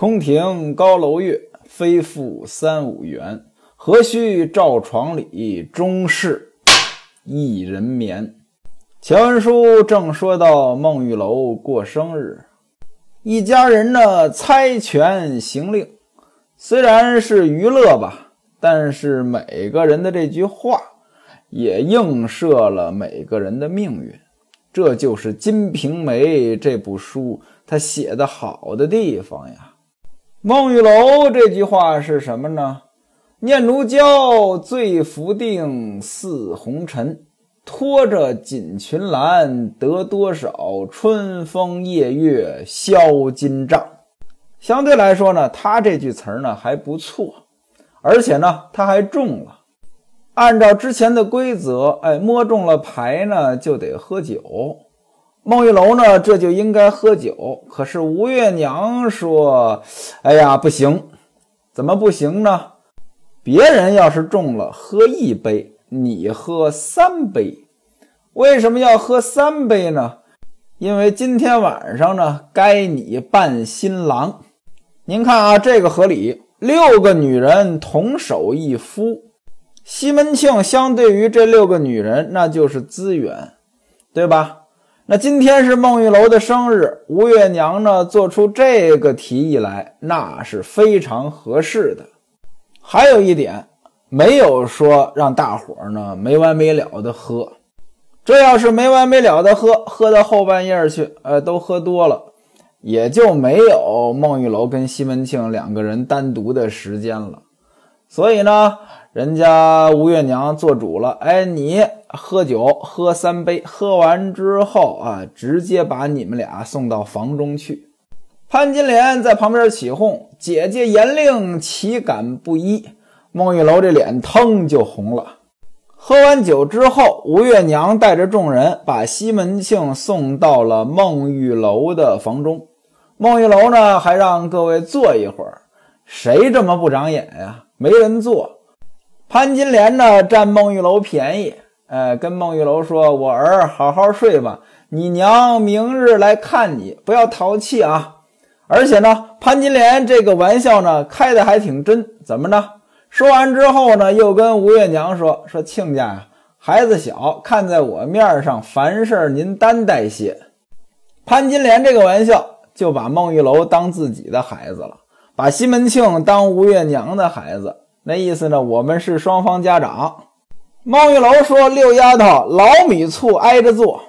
空庭高楼月，非复三五圆。何须照床里，终是一人眠。前文书正说到孟玉楼过生日，一家人呢猜拳行令，虽然是娱乐吧，但是每个人的这句话也映射了每个人的命运。这就是《金瓶梅》这部书它写的好的地方呀。孟玉楼这句话是什么呢？念奴娇·醉浮定似红尘，拖着锦裙兰，得多少春风夜月销金帐。相对来说呢，他这句词儿呢还不错，而且呢他还中了。按照之前的规则，哎，摸中了牌呢就得喝酒。孟玉楼呢，这就应该喝酒。可是吴月娘说：“哎呀，不行，怎么不行呢？别人要是中了，喝一杯，你喝三杯。为什么要喝三杯呢？因为今天晚上呢，该你扮新郎。您看啊，这个合理。六个女人同守一夫，西门庆相对于这六个女人，那就是资源，对吧？”那今天是孟玉楼的生日，吴月娘呢做出这个提议来，那是非常合适的。还有一点，没有说让大伙儿呢没完没了的喝。这要是没完没了的喝，喝到后半夜去，呃，都喝多了，也就没有孟玉楼跟西门庆两个人单独的时间了。所以呢。人家吴月娘做主了，哎，你喝酒喝三杯，喝完之后啊，直接把你们俩送到房中去。潘金莲在旁边起哄：“姐姐严令，岂敢不依？”孟玉楼这脸腾就红了。喝完酒之后，吴月娘带着众人把西门庆送到了孟玉楼的房中。孟玉楼呢，还让各位坐一会儿。谁这么不长眼呀？没人坐。潘金莲呢，占孟玉楼便宜，呃，跟孟玉楼说：“我儿，好好睡吧，你娘明日来看你，不要淘气啊。”而且呢，潘金莲这个玩笑呢，开的还挺真。怎么着？说完之后呢，又跟吴月娘说：“说亲家呀，孩子小，看在我面上，凡事您担待些。”潘金莲这个玩笑，就把孟玉楼当自己的孩子了，把西门庆当吴月娘的孩子。那意思呢？我们是双方家长。孟玉楼说：“六丫头，老米醋挨着做，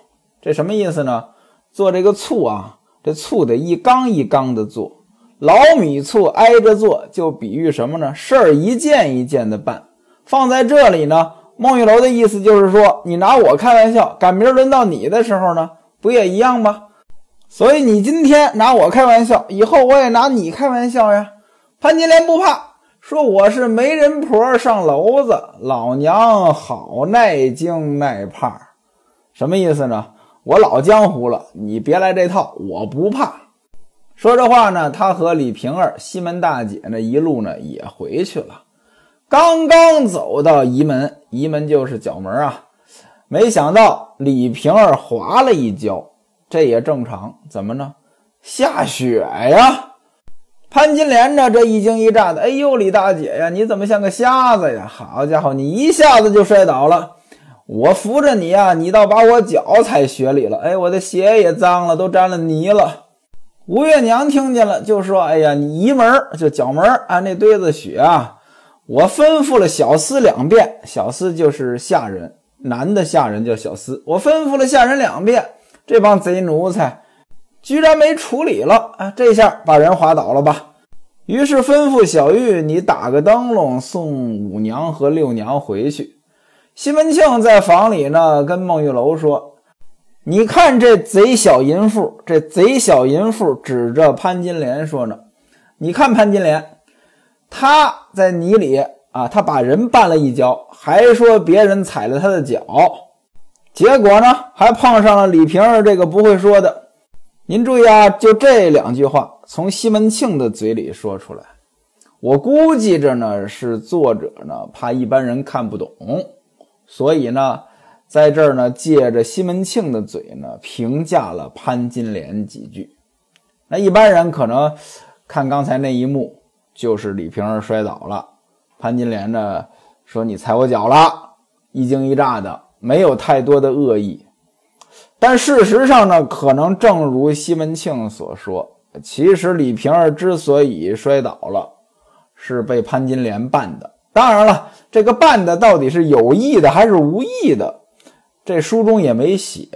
这什么意思呢？做这个醋啊，这醋得一缸一缸的做。老米醋挨着做，就比喻什么呢？事儿一件一件的办。放在这里呢，孟玉楼的意思就是说，你拿我开玩笑，赶明儿轮到你的时候呢，不也一样吗？所以你今天拿我开玩笑，以后我也拿你开玩笑呀。潘金莲不怕。”说我是媒人婆上楼子，老娘好耐惊耐怕，什么意思呢？我老江湖了，你别来这套，我不怕。说这话呢，他和李瓶儿、西门大姐呢一路呢也回去了。刚刚走到仪门，仪门就是角门啊，没想到李瓶儿滑了一跤，这也正常。怎么呢？下雪呀！潘金莲呢？这一惊一乍的，哎呦，李大姐呀，你怎么像个瞎子呀？好家伙，你一下子就摔倒了，我扶着你呀，你倒把我脚踩雪里了。哎，我的鞋也脏了，都沾了泥了。吴月娘听见了，就说：“哎呀，你移门就脚门啊，那堆子雪啊，我吩咐了小厮两遍，小厮就是下人，男的下人叫小厮，我吩咐了下人两遍，这帮贼奴才。”居然没处理了啊！这下把人滑倒了吧？于是吩咐小玉，你打个灯笼送五娘和六娘回去。西门庆在房里呢，跟孟玉楼说：“你看这贼小淫妇，这贼小淫妇指着潘金莲说呢。你看潘金莲，她在泥里啊，她把人绊了一跤，还说别人踩了她的脚，结果呢，还碰上了李瓶儿这个不会说的。”您注意啊，就这两句话从西门庆的嘴里说出来，我估计着呢是作者呢怕一般人看不懂，所以呢在这儿呢借着西门庆的嘴呢评价了潘金莲几句。那一般人可能看刚才那一幕，就是李瓶儿摔倒了，潘金莲呢说你踩我脚了，一惊一乍的，没有太多的恶意。但事实上呢，可能正如西门庆所说，其实李瓶儿之所以摔倒了，是被潘金莲绊的。当然了，这个绊的到底是有意的还是无意的，这书中也没写。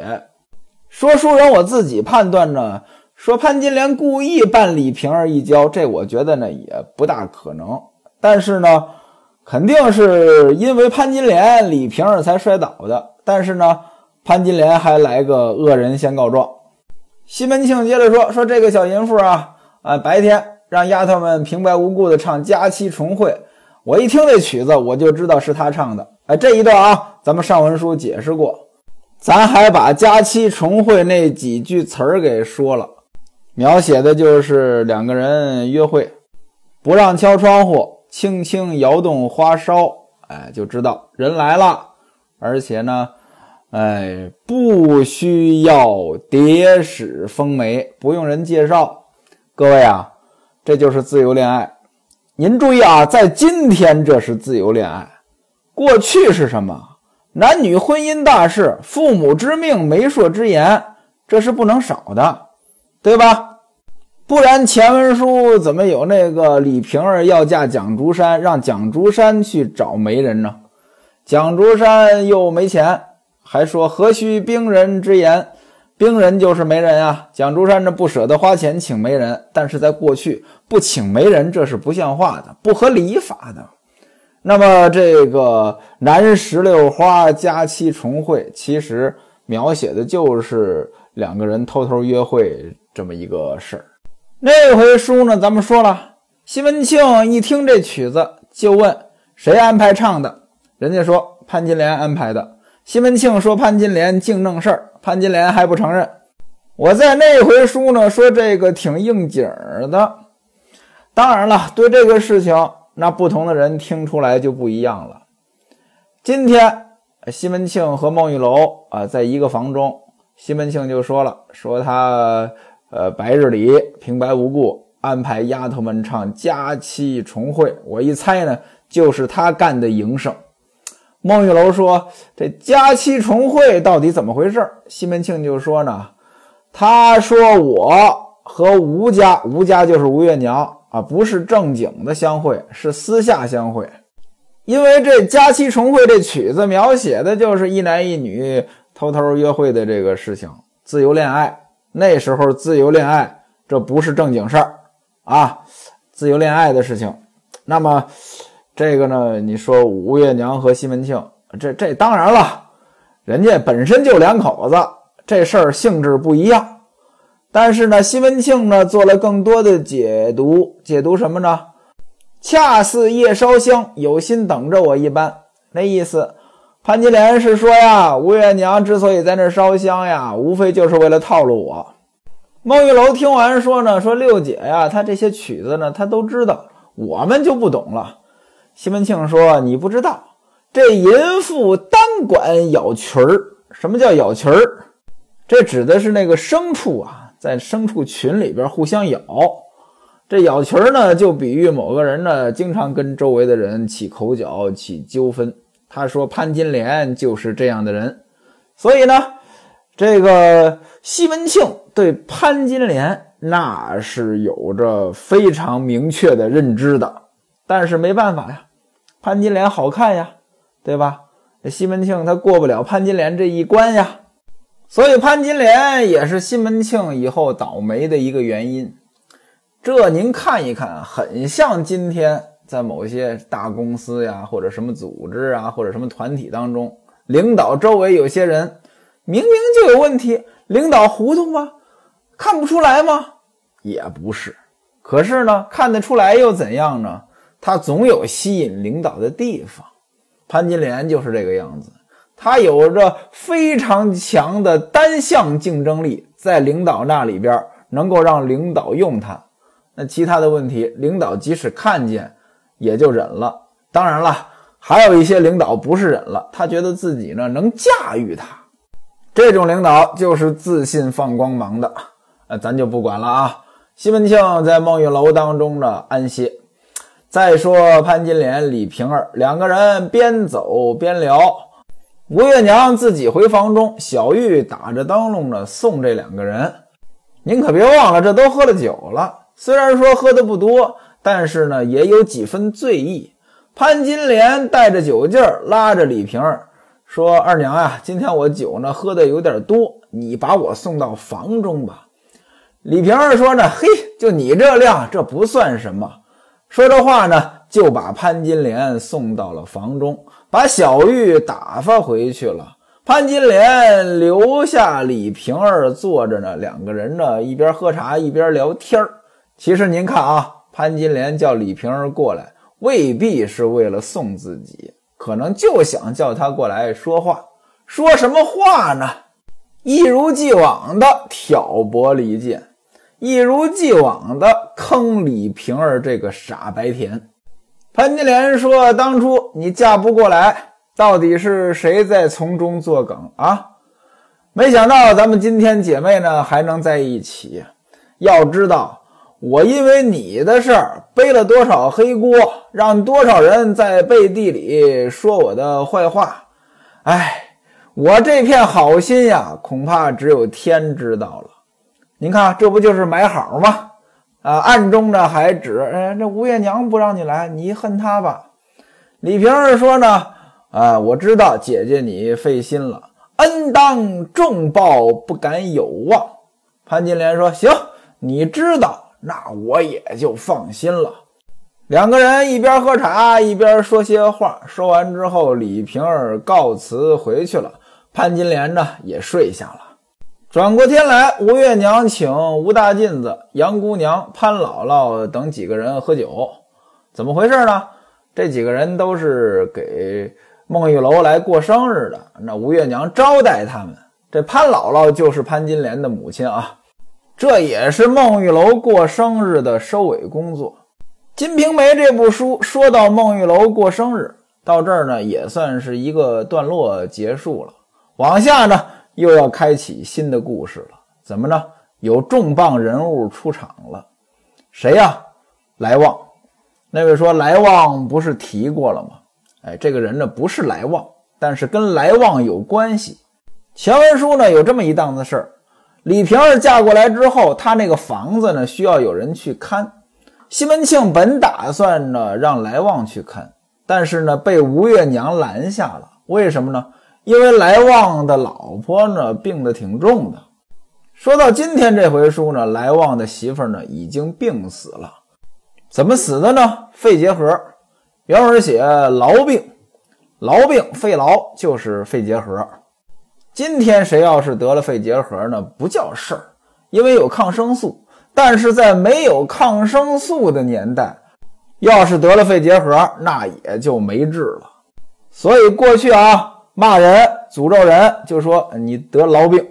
说书人我自己判断呢。说潘金莲故意绊李瓶儿一跤，这我觉得呢也不大可能。但是呢，肯定是因为潘金莲，李瓶儿才摔倒的。但是呢，潘金莲还来个恶人先告状。西门庆接着说：“说这个小淫妇啊，啊，白天让丫头们平白无故的唱佳期重会，我一听这曲子，我就知道是她唱的。哎，这一段啊，咱们上文书解释过，咱还把佳期重会那几句词儿给说了。”描写的就是两个人约会，不让敲窗户，轻轻摇动花梢，哎，就知道人来了。而且呢，哎，不需要蝶使风媒，不用人介绍。各位啊，这就是自由恋爱。您注意啊，在今天这是自由恋爱，过去是什么？男女婚姻大事，父母之命，媒妁之言，这是不能少的。对吧？不然前文书怎么有那个李瓶儿要嫁蒋竹山，让蒋竹山去找媒人呢？蒋竹山又没钱，还说何须兵人之言？兵人就是媒人啊。蒋竹山这不舍得花钱请媒人，但是在过去不请媒人这是不像话的，不合礼法的。那么这个南石榴花佳期重会，其实描写的就是两个人偷偷约会。这么一个事儿，那回书呢？咱们说了，西门庆一听这曲子，就问谁安排唱的，人家说潘金莲安排的。西门庆说潘金莲净弄事儿，潘金莲还不承认。我在那回书呢说这个挺应景的。当然了，对这个事情，那不同的人听出来就不一样了。今天西门庆和孟玉楼啊，在一个房中，西门庆就说了，说他。呃，白日里平白无故安排丫头们唱佳期重会，我一猜呢，就是他干的营生。孟玉楼说：“这佳期重会到底怎么回事？”西门庆就说呢：“他说我和吴家，吴家就是吴月娘啊，不是正经的相会，是私下相会。因为这佳期重会这曲子描写的就是一男一女偷偷约会的这个事情，自由恋爱。”那时候自由恋爱，这不是正经事儿啊，自由恋爱的事情。那么这个呢？你说吴月娘和西门庆，这这当然了，人家本身就两口子，这事儿性质不一样。但是呢，西门庆呢做了更多的解读，解读什么呢？恰似夜烧香，有心等着我一般。那意思。潘金莲是说呀，吴月娘之所以在那烧香呀，无非就是为了套路我。孟玉楼听完说呢，说六姐呀，她这些曲子呢，她都知道，我们就不懂了。西门庆说，你不知道，这淫妇单管咬群儿。什么叫咬群儿？这指的是那个牲畜啊，在牲畜群里边互相咬。这咬群儿呢，就比喻某个人呢，经常跟周围的人起口角，起纠纷。他说：“潘金莲就是这样的人，所以呢，这个西门庆对潘金莲那是有着非常明确的认知的。但是没办法呀，潘金莲好看呀，对吧？西门庆他过不了潘金莲这一关呀，所以潘金莲也是西门庆以后倒霉的一个原因。这您看一看，很像今天。”在某些大公司呀，或者什么组织啊，或者什么团体当中，领导周围有些人明明就有问题，领导糊涂吗？看不出来吗？也不是。可是呢，看得出来又怎样呢？他总有吸引领导的地方。潘金莲就是这个样子，他有着非常强的单向竞争力，在领导那里边能够让领导用他。那其他的问题，领导即使看见。也就忍了。当然了，还有一些领导不是忍了，他觉得自己呢能驾驭他。这种领导就是自信放光芒的。呃，咱就不管了啊。西门庆在梦玉楼当中呢安歇。再说潘金莲、李瓶儿两个人边走边聊，吴月娘自己回房中，小玉打着灯笼呢送这两个人。您可别忘了，这都喝了酒了，虽然说喝的不多，但是呢也有几分醉意。潘金莲带着酒劲儿，拉着李瓶儿说：“二娘呀，今天我酒呢喝的有点多，你把我送到房中吧。”李瓶儿说：“呢，嘿，就你这量，这不算什么。”说这话呢，就把潘金莲送到了房中，把小玉打发回去了。潘金莲留下李瓶儿坐着呢，两个人呢一边喝茶一边聊天儿。其实您看啊，潘金莲叫李瓶儿过来。未必是为了送自己，可能就想叫他过来说话。说什么话呢？一如既往的挑拨离间，一如既往的坑李瓶儿这个傻白甜。潘金莲说：“当初你嫁不过来，到底是谁在从中作梗啊？没想到咱们今天姐妹呢还能在一起。要知道。”我因为你的事儿背了多少黑锅，让多少人在背地里说我的坏话，哎，我这片好心呀，恐怕只有天知道了。您看，这不就是买好吗？啊，暗中呢还指，哎，这吴月娘不让你来，你恨她吧？李瓶儿说呢，啊，我知道姐姐你费心了，恩当重报不敢有忘。潘金莲说，行，你知道。那我也就放心了。两个人一边喝茶一边说些话。说完之后，李瓶儿告辞回去了。潘金莲呢也睡下了。转过天来，吴月娘请吴大妗子、杨姑娘、潘姥姥等几个人喝酒。怎么回事呢？这几个人都是给孟玉楼来过生日的。那吴月娘招待他们。这潘姥姥就是潘金莲的母亲啊。这也是孟玉楼过生日的收尾工作。《金瓶梅》这部书说到孟玉楼过生日，到这儿呢也算是一个段落结束了。往下呢又要开启新的故事了。怎么呢？有重磅人物出场了。谁呀？来旺。那位说来旺不是提过了吗？哎，这个人呢不是来旺，但是跟来旺有关系。前文书呢有这么一档子事儿。李瓶儿嫁过来之后，她那个房子呢需要有人去看。西门庆本打算呢让来旺去看，但是呢被吴月娘拦下了。为什么呢？因为来旺的老婆呢病得挺重的。说到今天这回书呢，来旺的媳妇呢已经病死了。怎么死的呢？肺结核。原文写痨病，痨病肺痨就是肺结核。今天谁要是得了肺结核呢？不叫事儿，因为有抗生素。但是在没有抗生素的年代，要是得了肺结核，那也就没治了。所以过去啊，骂人、诅咒人，就说你得痨病。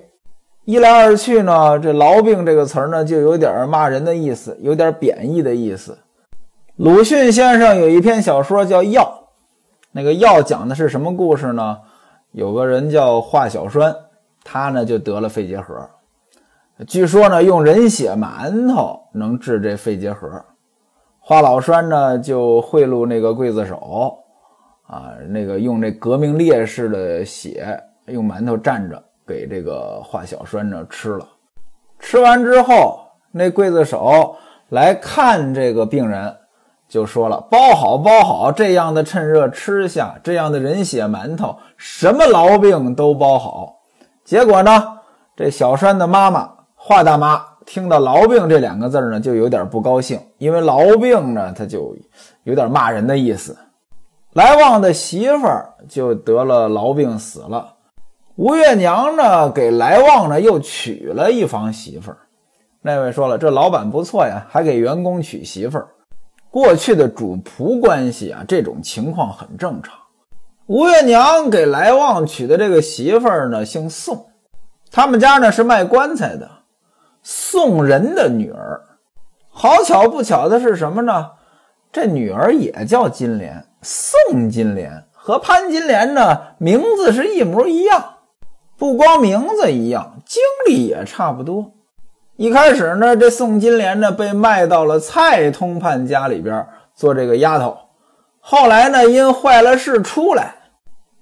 一来二去呢，这痨病这个词儿呢，就有点骂人的意思，有点贬义的意思。鲁迅先生有一篇小说叫《药》，那个药讲的是什么故事呢？有个人叫华小栓，他呢就得了肺结核。据说呢，用人血馒头能治这肺结核。华老栓呢就贿赂那个刽子手，啊，那个用这革命烈士的血用馒头蘸着给这个华小栓呢吃了。吃完之后，那刽子手来看这个病人。就说了，包好包好，这样的趁热吃下，这样的人血馒头，什么痨病都包好。结果呢，这小栓的妈妈华大妈听到“痨病”这两个字呢，就有点不高兴，因为痨病呢，他就有点骂人的意思。来旺的媳妇儿就得了痨病死了。吴月娘呢，给来旺呢又娶了一房媳妇儿。那位说了，这老板不错呀，还给员工娶媳妇儿。过去的主仆关系啊，这种情况很正常。吴月娘给来旺娶的这个媳妇儿呢，姓宋，他们家呢是卖棺材的，宋人的女儿。好巧不巧的是什么呢？这女儿也叫金莲，宋金莲和潘金莲呢名字是一模一样，不光名字一样，经历也差不多。一开始呢，这宋金莲呢被卖到了蔡通判家里边做这个丫头。后来呢，因坏了事出来，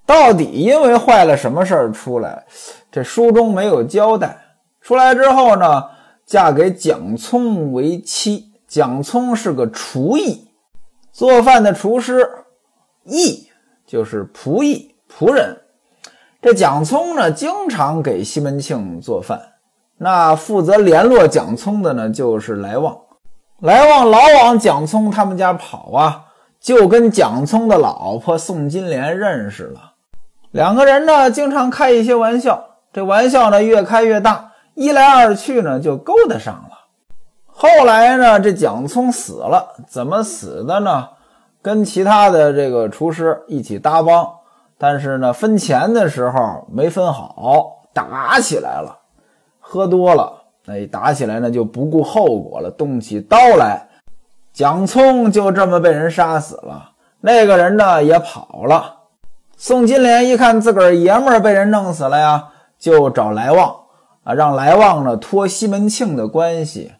到底因为坏了什么事儿出来？这书中没有交代。出来之后呢，嫁给蒋聪为妻。蒋聪是个厨艺，做饭的厨师。艺就是仆役、仆人。这蒋聪呢，经常给西门庆做饭。那负责联络蒋聪的呢，就是来旺。来旺老往蒋聪他们家跑啊。就跟蒋聪的老婆宋金莲认识了，两个人呢经常开一些玩笑，这玩笑呢越开越大，一来二去呢就勾搭上了。后来呢，这蒋聪死了，怎么死的呢？跟其他的这个厨师一起搭帮，但是呢分钱的时候没分好，打起来了，喝多了，那打起来呢就不顾后果了，动起刀来。蒋聪就这么被人杀死了，那个人呢也跑了。宋金莲一看自个儿爷们儿被人弄死了呀，就找来旺啊，让来旺呢托西门庆的关系。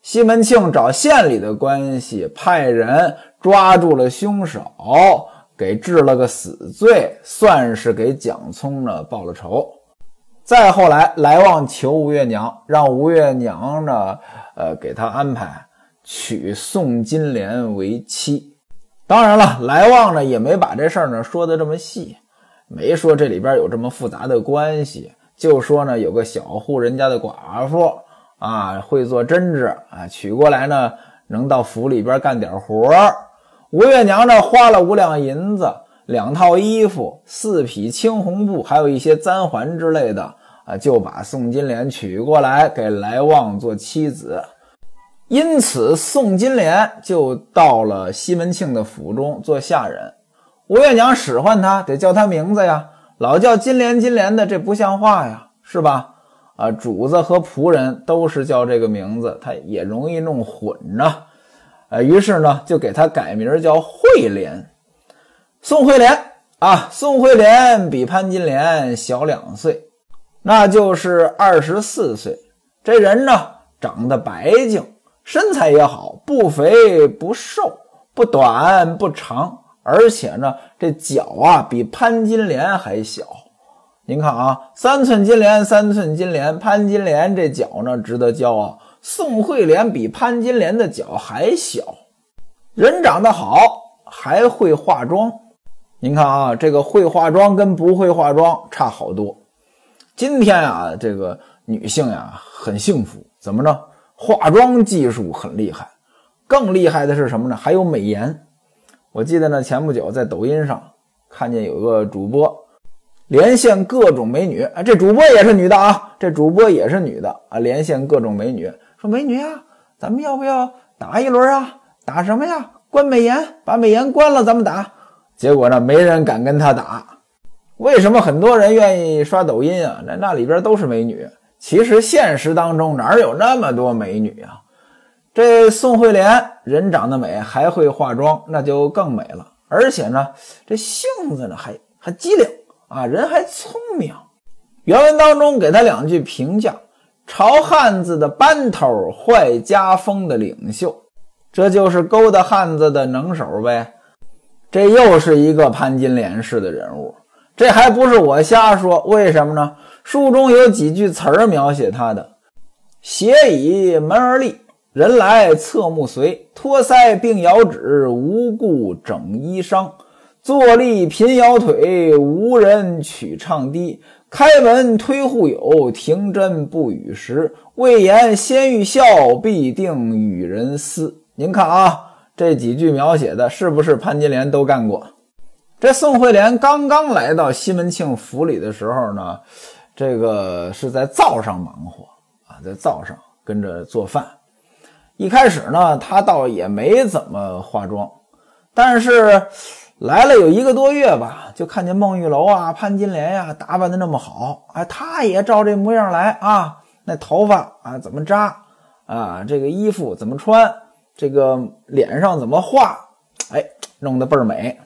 西门庆找县里的关系，派人抓住了凶手，给治了个死罪，算是给蒋聪呢报了仇。再后来，来旺求吴月娘，让吴月娘呢，呃，给他安排。娶宋金莲为妻，当然了，来旺呢也没把这事儿呢说的这么细，没说这里边有这么复杂的关系，就说呢有个小户人家的寡妇啊，会做针织啊，娶过来呢能到府里边干点活儿。吴月娘呢花了五两银子，两套衣服，四匹青红布，还有一些簪环之类的啊，就把宋金莲娶过来给来旺做妻子。因此，宋金莲就到了西门庆的府中做下人。吴月娘使唤他，得叫他名字呀，老叫金莲金莲的，这不像话呀，是吧？啊，主子和仆人都是叫这个名字，他也容易弄混呢。呃，于是呢，就给他改名叫惠莲。宋惠莲啊，宋惠莲比潘金莲小两岁，那就是二十四岁。这人呢，长得白净。身材也好，不肥不瘦，不短不长，而且呢，这脚啊比潘金莲还小。您看啊，三寸金莲，三寸金莲，潘金莲这脚呢值得骄傲。宋惠莲比潘金莲的脚还小，人长得好，还会化妆。您看啊，这个会化妆跟不会化妆差好多。今天啊，这个女性呀很幸福，怎么着？化妆技术很厉害，更厉害的是什么呢？还有美颜。我记得呢，前不久在抖音上看见有个主播连线各种美女，啊，这主播也是女的啊，这主播也是女的啊，连线各种美女，说美女啊，咱们要不要打一轮啊？打什么呀？关美颜，把美颜关了，咱们打。结果呢，没人敢跟他打。为什么很多人愿意刷抖音啊？那那里边都是美女。其实现实当中哪有那么多美女啊？这宋惠莲人长得美，还会化妆，那就更美了。而且呢，这性子呢还还机灵啊，人还聪明。原文当中给他两句评价：朝汉子的班头，坏家风的领袖，这就是勾搭汉子的能手呗。这又是一个潘金莲式的人物。这还不是我瞎说，为什么呢？书中有几句词儿描写他的：斜倚门而立，人来侧目随；托腮并摇指，无故整衣裳；坐立频摇腿，无人取唱低；开门推户友，停针不语时。未言先欲笑，必定与人私。您看啊，这几句描写的是不是潘金莲都干过？这宋惠莲刚刚来到西门庆府里的时候呢，这个是在灶上忙活啊，在灶上跟着做饭。一开始呢，他倒也没怎么化妆，但是来了有一个多月吧，就看见孟玉楼啊、潘金莲呀打扮的那么好，哎，他也照这模样来啊，那头发啊怎么扎啊，这个衣服怎么穿，这个脸上怎么画，哎，弄得倍儿美。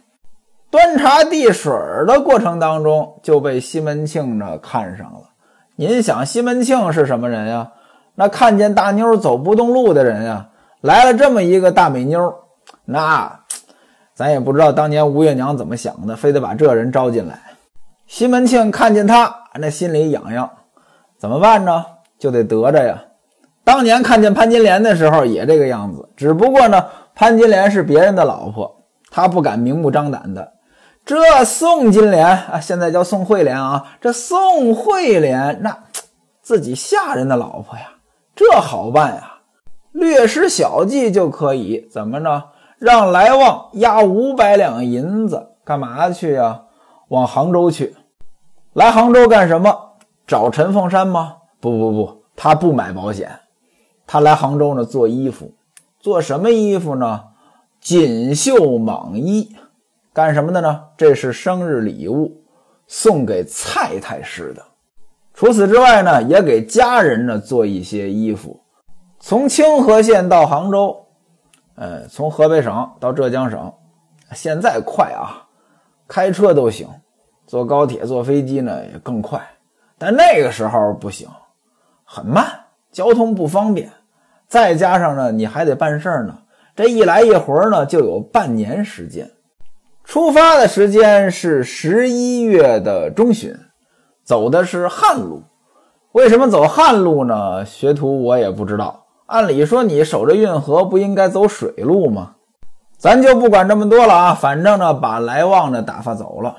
端茶递水的过程当中，就被西门庆呢看上了。您想，西门庆是什么人呀？那看见大妞走不动路的人呀，来了这么一个大美妞，那咱也不知道当年吴月娘怎么想的，非得把这人招进来。西门庆看见他，那心里痒痒，怎么办呢？就得得着呀。当年看见潘金莲的时候也这个样子，只不过呢，潘金莲是别人的老婆，他不敢明目张胆的。这宋金莲啊，现在叫宋惠莲啊，这宋惠莲那自己下人的老婆呀，这好办呀，略施小计就可以。怎么着？让来旺押五百两银子，干嘛去呀？往杭州去。来杭州干什么？找陈凤山吗？不不不，他不买保险。他来杭州呢，做衣服，做什么衣服呢？锦绣蟒衣，干什么的呢？这是生日礼物，送给蔡太师的。除此之外呢，也给家人呢做一些衣服。从清河县到杭州，呃，从河北省到浙江省，现在快啊，开车都行，坐高铁、坐飞机呢也更快。但那个时候不行，很慢。交通不方便，再加上呢，你还得办事儿呢。这一来一回呢，就有半年时间。出发的时间是十一月的中旬，走的是旱路。为什么走旱路呢？学徒我也不知道。按理说，你守着运河，不应该走水路吗？咱就不管这么多了啊。反正呢，把来旺呢打发走了。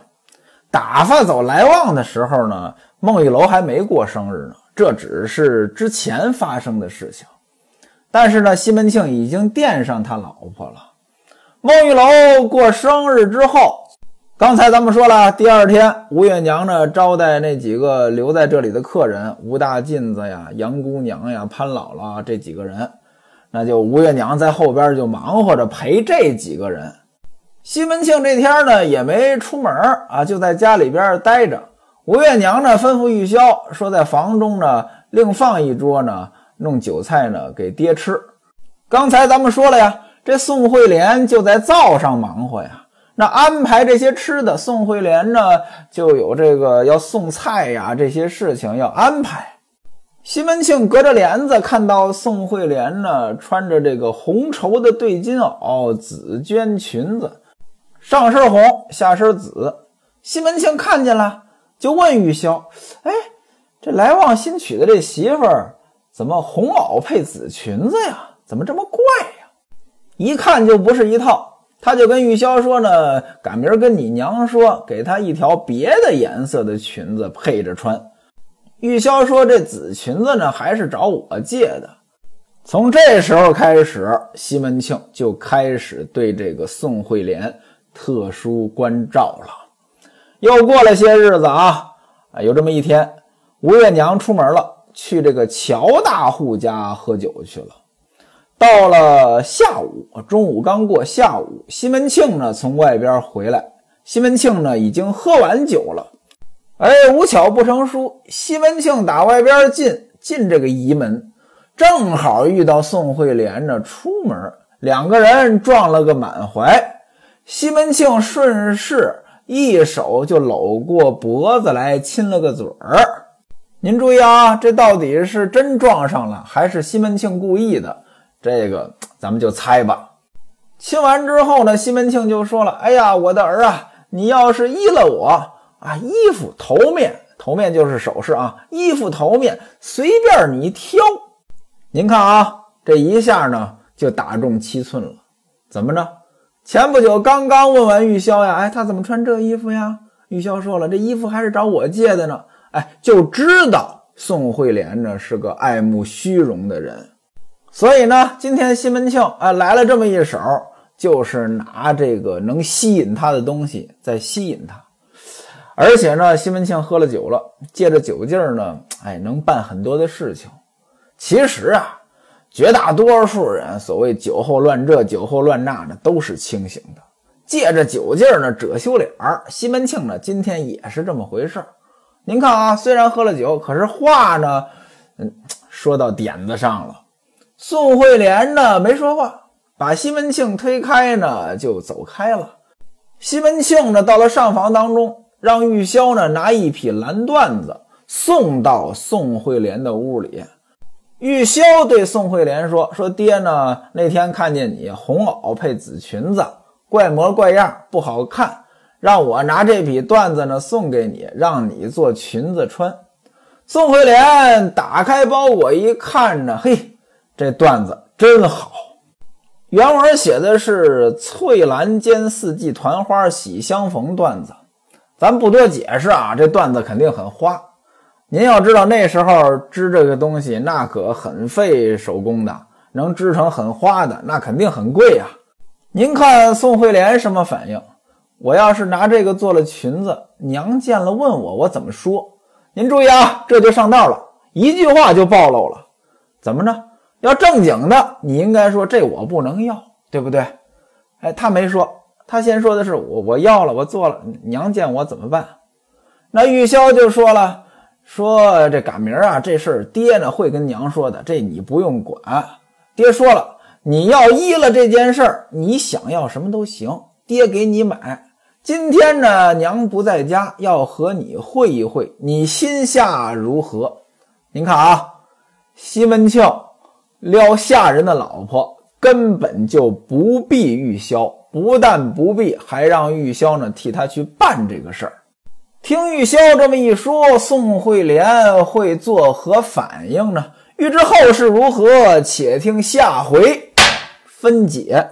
打发走来旺的时候呢，孟玉楼还没过生日呢。这只是之前发生的事情，但是呢，西门庆已经垫上他老婆了。孟玉楼过生日之后，刚才咱们说了，第二天吴月娘呢招待那几个留在这里的客人，吴大妗子呀、杨姑娘呀、潘姥姥这几个人，那就吴月娘在后边就忙活着陪这几个人。西门庆这天呢也没出门啊，就在家里边待着。吴月娘呢，吩咐玉箫说，在房中呢，另放一桌呢，弄酒菜呢，给爹吃。刚才咱们说了呀，这宋惠莲就在灶上忙活呀。那安排这些吃的，宋惠莲呢，就有这个要送菜呀，这些事情要安排。西门庆隔着帘子看到宋惠莲呢，穿着这个红绸的对襟袄、紫绢裙子，上身红，下身紫。西门庆看见了。就问玉箫：“哎，这来旺新娶的这媳妇儿，怎么红袄配紫裙子呀？怎么这么怪呀？一看就不是一套。”他就跟玉箫说呢：“赶明儿跟你娘说，给她一条别的颜色的裙子配着穿。”玉箫说：“这紫裙子呢，还是找我借的。”从这时候开始，西门庆就开始对这个宋惠莲特殊关照了。又过了些日子啊，啊，有这么一天，吴月娘出门了，去这个乔大户家喝酒去了。到了下午，中午刚过下午，西门庆呢从外边回来，西门庆呢已经喝完酒了。哎，无巧不成书，西门庆打外边进，进这个仪门，正好遇到宋惠莲呢出门，两个人撞了个满怀。西门庆顺势。一手就搂过脖子来亲了个嘴儿，您注意啊，这到底是真撞上了，还是西门庆故意的？这个咱们就猜吧。亲完之后呢，西门庆就说了：“哎呀，我的儿啊，你要是依了我啊，衣服头面，头面就是首饰啊，衣服头面随便你挑。您看啊，这一下呢就打中七寸了，怎么着？”前不久刚刚问完玉箫呀，哎，他怎么穿这衣服呀？玉箫说了，这衣服还是找我借的呢。哎，就知道宋惠莲呢是个爱慕虚荣的人，所以呢，今天西门庆啊来了这么一手，就是拿这个能吸引他的东西在吸引他。而且呢，西门庆喝了酒了，借着酒劲儿呢，哎，能办很多的事情。其实啊。绝大多数人所谓酒后乱这、酒后乱那的都是清醒的，借着酒劲儿呢遮羞脸儿。西门庆呢今天也是这么回事儿。您看啊，虽然喝了酒，可是话呢，嗯，说到点子上了。宋惠莲呢没说话，把西门庆推开呢就走开了。西门庆呢到了上房当中，让玉箫呢拿一匹蓝缎子送到宋惠莲的屋里。玉箫对宋惠莲说：“说爹呢，那天看见你红袄配紫裙子，怪模怪样，不好看，让我拿这匹缎子呢送给你，让你做裙子穿。”宋惠莲打开包裹一看呢，嘿，这缎子真好。原文写的是翠兰间四季团花喜相逢段子，咱不多解释啊，这段子肯定很花。您要知道那时候织这个东西，那可很费手工的，能织成很花的，那肯定很贵呀。您看宋惠莲什么反应？我要是拿这个做了裙子，娘见了问我，我怎么说？您注意啊，这就上道了，一句话就暴露了。怎么着？要正经的，你应该说这我不能要，对不对？哎，他没说，他先说的是我我要了，我做了，娘见我怎么办？那玉箫就说了，说这赶明儿啊，这事儿爹呢会跟娘说的，这你不用管。爹说了，你要依了这件事儿，你想要什么都行，爹给你买。今天呢，娘不在家，要和你会一会，你心下如何？您看啊，西门庆撩下人的老婆，根本就不避玉箫，不但不避，还让玉箫呢替他去办这个事儿。听玉箫这么一说，宋惠莲会作何反应呢？欲知后事如何，且听下回分解。